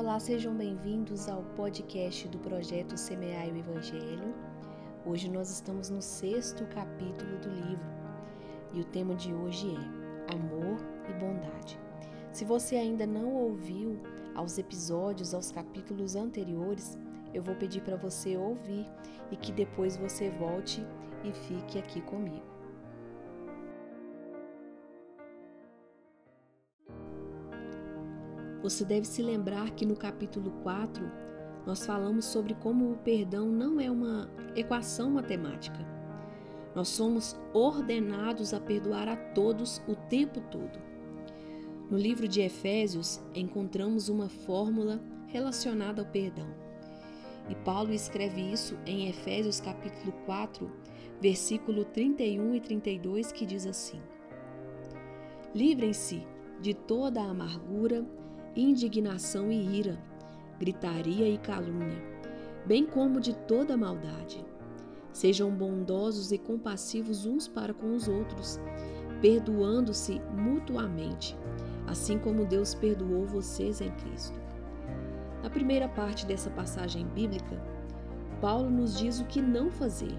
Olá, sejam bem-vindos ao podcast do projeto Semear o Evangelho. Hoje nós estamos no sexto capítulo do livro e o tema de hoje é Amor e Bondade. Se você ainda não ouviu aos episódios, aos capítulos anteriores, eu vou pedir para você ouvir e que depois você volte e fique aqui comigo. Você deve se lembrar que no capítulo 4 nós falamos sobre como o perdão não é uma equação matemática. Nós somos ordenados a perdoar a todos o tempo todo. No livro de Efésios encontramos uma fórmula relacionada ao perdão. E Paulo escreve isso em Efésios capítulo 4, versículo 31 e 32, que diz assim: Livrem-se de toda a amargura, indignação e ira, gritaria e calúnia, bem como de toda maldade. Sejam bondosos e compassivos uns para com os outros, perdoando-se mutuamente, assim como Deus perdoou vocês em Cristo. Na primeira parte dessa passagem bíblica, Paulo nos diz o que não fazer.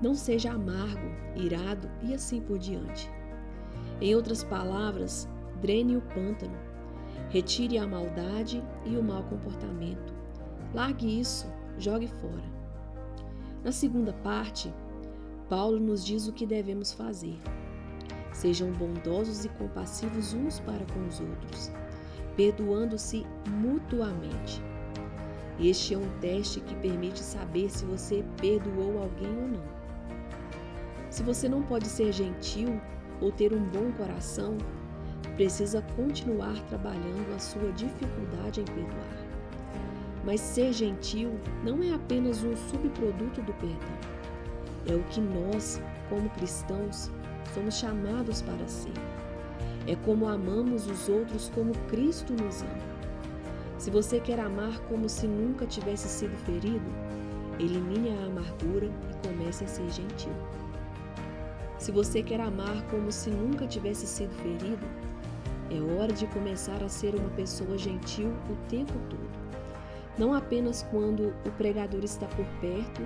Não seja amargo, irado e assim por diante. Em outras palavras, drene o pântano, Retire a maldade e o mau comportamento. Largue isso, jogue fora. Na segunda parte, Paulo nos diz o que devemos fazer. Sejam bondosos e compassivos uns para com os outros, perdoando-se mutuamente. Este é um teste que permite saber se você perdoou alguém ou não. Se você não pode ser gentil ou ter um bom coração, precisa continuar trabalhando a sua dificuldade em perdoar. Mas ser gentil não é apenas um subproduto do perdão. É o que nós, como cristãos, somos chamados para ser. É como amamos os outros como Cristo nos ama. Se você quer amar como se nunca tivesse sido ferido, elimine a amargura e comece a ser gentil. Se você quer amar como se nunca tivesse sido ferido, é hora de começar a ser uma pessoa gentil o tempo todo. Não apenas quando o pregador está por perto,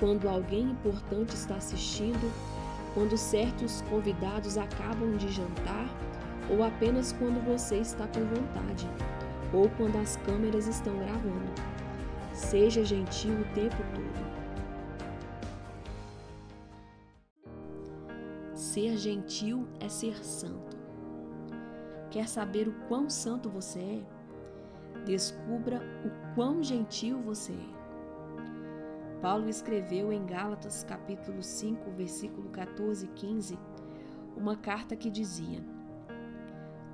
quando alguém importante está assistindo, quando certos convidados acabam de jantar, ou apenas quando você está com vontade, ou quando as câmeras estão gravando. Seja gentil o tempo todo. Ser gentil é ser santo. Quer saber o quão santo você é? Descubra o quão gentil você é. Paulo escreveu em Gálatas capítulo 5, versículo 14 e 15, uma carta que dizia: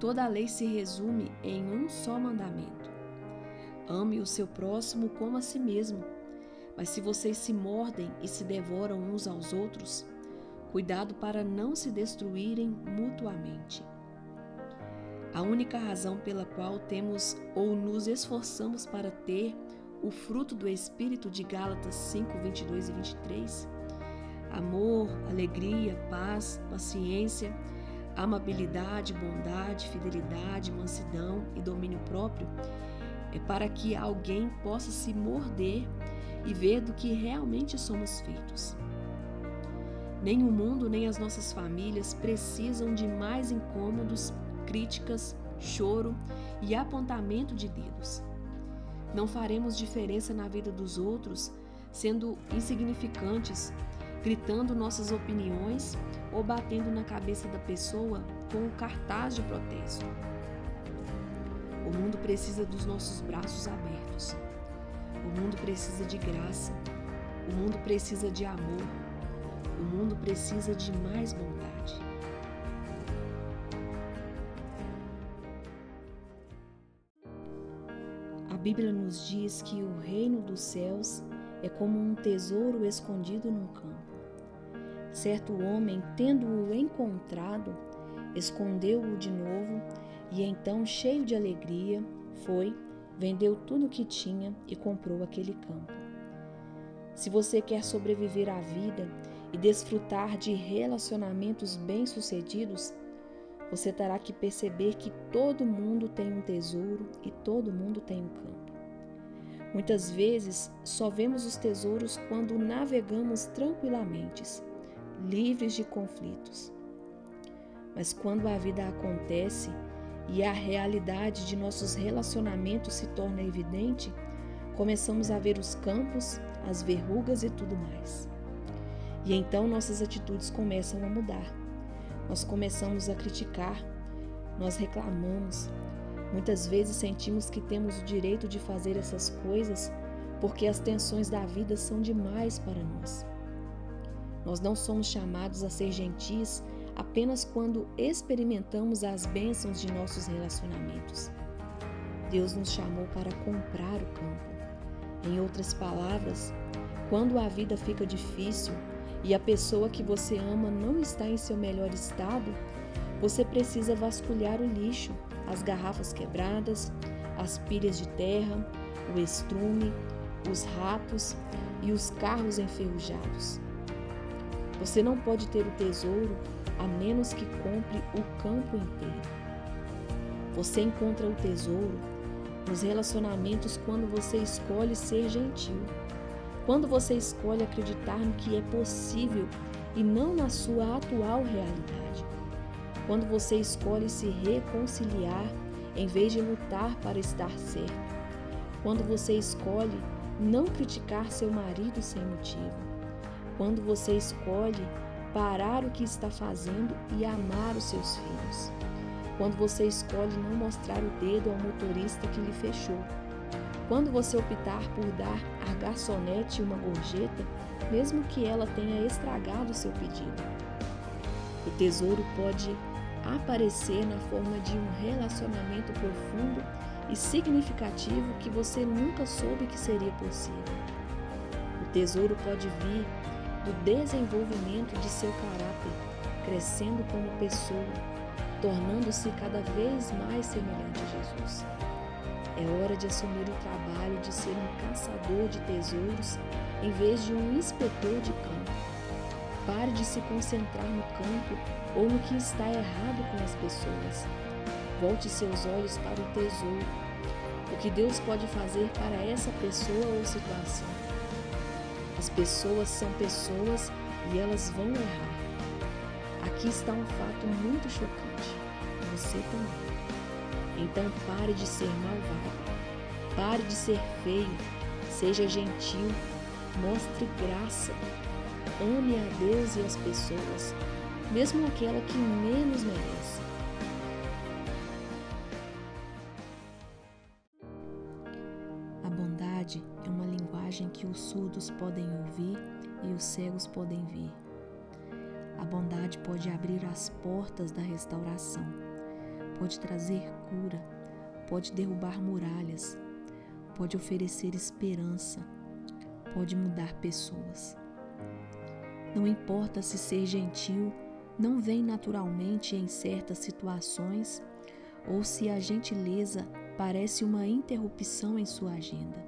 Toda a lei se resume em um só mandamento: Ame o seu próximo como a si mesmo. Mas se vocês se mordem e se devoram uns aos outros, cuidado para não se destruírem mutuamente. A única razão pela qual temos ou nos esforçamos para ter o fruto do Espírito de Gálatas 5, 22 e 23, amor, alegria, paz, paciência, amabilidade, bondade, fidelidade, mansidão e domínio próprio, é para que alguém possa se morder e ver do que realmente somos feitos. Nem o mundo nem as nossas famílias precisam de mais incômodos críticas, choro e apontamento de dedos. Não faremos diferença na vida dos outros sendo insignificantes, gritando nossas opiniões ou batendo na cabeça da pessoa com o cartaz de protesto. O mundo precisa dos nossos braços abertos. O mundo precisa de graça. O mundo precisa de amor. O mundo precisa de mais bondade. Bíblia nos diz que o reino dos céus é como um tesouro escondido num campo. Certo homem, tendo-o encontrado, escondeu-o de novo e então, cheio de alegria, foi, vendeu tudo o que tinha e comprou aquele campo. Se você quer sobreviver à vida e desfrutar de relacionamentos bem-sucedidos, você terá que perceber que todo mundo tem um tesouro e todo mundo tem um campo. Muitas vezes só vemos os tesouros quando navegamos tranquilamente, livres de conflitos. Mas quando a vida acontece e a realidade de nossos relacionamentos se torna evidente, começamos a ver os campos, as verrugas e tudo mais. E então nossas atitudes começam a mudar. Nós começamos a criticar, nós reclamamos, Muitas vezes sentimos que temos o direito de fazer essas coisas porque as tensões da vida são demais para nós. Nós não somos chamados a ser gentis apenas quando experimentamos as bênçãos de nossos relacionamentos. Deus nos chamou para comprar o campo. Em outras palavras, quando a vida fica difícil e a pessoa que você ama não está em seu melhor estado, você precisa vasculhar o lixo as garrafas quebradas, as pilhas de terra, o estrume, os ratos e os carros enferrujados. Você não pode ter o tesouro a menos que compre o campo inteiro. Você encontra o tesouro nos relacionamentos quando você escolhe ser gentil, quando você escolhe acreditar no que é possível e não na sua atual realidade. Quando você escolhe se reconciliar em vez de lutar para estar certo, quando você escolhe não criticar seu marido sem motivo, quando você escolhe parar o que está fazendo e amar os seus filhos, quando você escolhe não mostrar o dedo ao motorista que lhe fechou, quando você optar por dar à garçonete uma gorjeta, mesmo que ela tenha estragado seu pedido. O tesouro pode aparecer na forma de um relacionamento profundo e significativo que você nunca soube que seria possível. O tesouro pode vir do desenvolvimento de seu caráter, crescendo como pessoa, tornando-se cada vez mais semelhante a Jesus. É hora de assumir o trabalho de ser um caçador de tesouros em vez de um inspetor de campo. Pare de se concentrar no campo ou no que está errado com as pessoas. Volte seus olhos para o tesouro. O que Deus pode fazer para essa pessoa ou situação. As pessoas são pessoas e elas vão errar. Aqui está um fato muito chocante. Você também. Então pare de ser malvado. Pare de ser feio. Seja gentil. Mostre graça. Ame a Deus e as pessoas mesmo aquela que menos merece. A bondade é uma linguagem que os surdos podem ouvir e os cegos podem ver. A bondade pode abrir as portas da restauração, pode trazer cura, pode derrubar muralhas, pode oferecer esperança, pode mudar pessoas. Não importa se ser gentil não vem naturalmente em certas situações ou se a gentileza parece uma interrupção em sua agenda.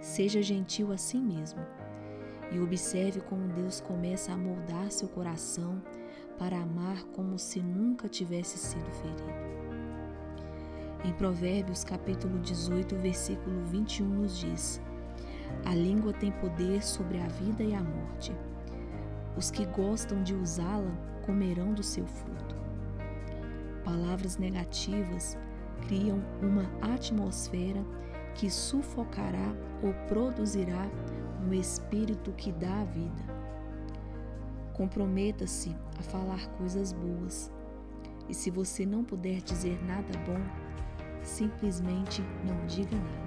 Seja gentil a si mesmo e observe como Deus começa a moldar seu coração para amar como se nunca tivesse sido ferido. Em Provérbios capítulo 18, versículo 21 nos diz: A língua tem poder sobre a vida e a morte. Os que gostam de usá-la comerão do seu fruto. Palavras negativas criam uma atmosfera que sufocará ou produzirá um espírito que dá a vida. Comprometa-se a falar coisas boas. E se você não puder dizer nada bom, simplesmente não diga nada.